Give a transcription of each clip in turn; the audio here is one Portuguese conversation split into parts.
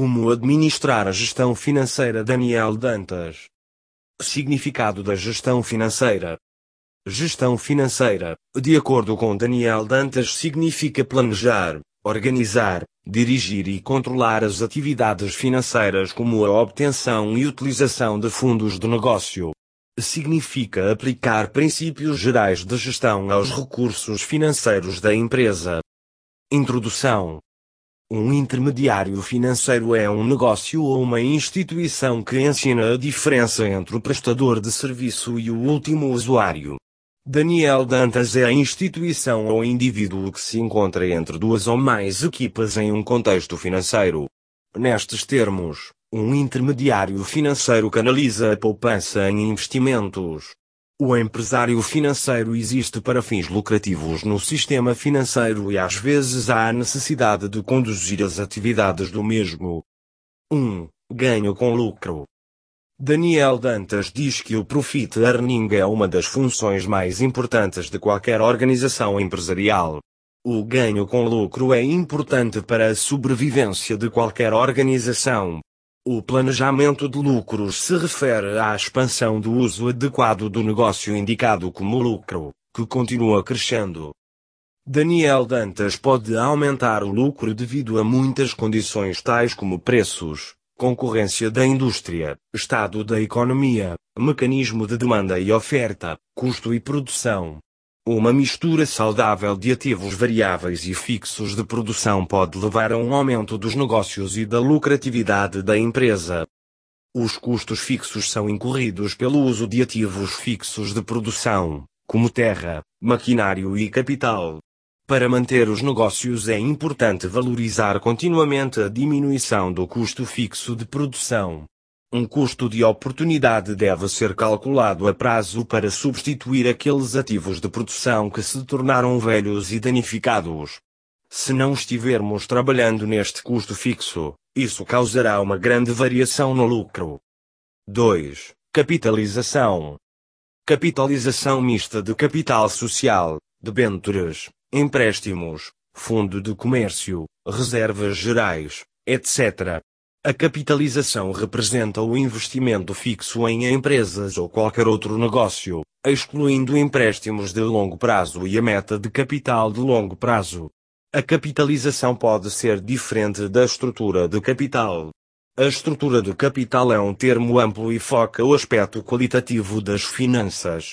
Como administrar a gestão financeira Daniel Dantas. Significado da gestão financeira. Gestão financeira, de acordo com Daniel Dantas, significa planejar, organizar, dirigir e controlar as atividades financeiras como a obtenção e utilização de fundos do negócio. Significa aplicar princípios gerais de gestão aos recursos financeiros da empresa. Introdução um intermediário financeiro é um negócio ou uma instituição que ensina a diferença entre o prestador de serviço e o último usuário. Daniel Dantas é a instituição ou indivíduo que se encontra entre duas ou mais equipas em um contexto financeiro. Nestes termos, um intermediário financeiro canaliza a poupança em investimentos. O empresário financeiro existe para fins lucrativos no sistema financeiro e às vezes há a necessidade de conduzir as atividades do mesmo. 1. Ganho com lucro. Daniel Dantas diz que o profit earning é uma das funções mais importantes de qualquer organização empresarial. O ganho com lucro é importante para a sobrevivência de qualquer organização. O planejamento de lucros se refere à expansão do uso adequado do negócio indicado como lucro, que continua crescendo. Daniel Dantas pode aumentar o lucro devido a muitas condições tais como preços, concorrência da indústria, estado da economia, mecanismo de demanda e oferta, custo e produção. Uma mistura saudável de ativos variáveis e fixos de produção pode levar a um aumento dos negócios e da lucratividade da empresa. Os custos fixos são incorridos pelo uso de ativos fixos de produção, como terra, maquinário e capital. Para manter os negócios é importante valorizar continuamente a diminuição do custo fixo de produção. Um custo de oportunidade deve ser calculado a prazo para substituir aqueles ativos de produção que se tornaram velhos e danificados. Se não estivermos trabalhando neste custo fixo, isso causará uma grande variação no lucro. 2. Capitalização. Capitalização mista de capital social, debêntures, empréstimos, fundo de comércio, reservas gerais, etc. A capitalização representa o investimento fixo em empresas ou qualquer outro negócio, excluindo empréstimos de longo prazo e a meta de capital de longo prazo. A capitalização pode ser diferente da estrutura de capital. A estrutura de capital é um termo amplo e foca o aspecto qualitativo das finanças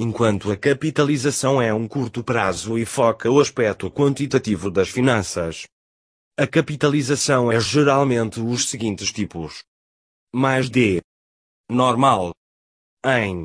enquanto a capitalização é um curto prazo e foca o aspecto quantitativo das finanças. A capitalização é geralmente os seguintes tipos: mais D. Normal. Em.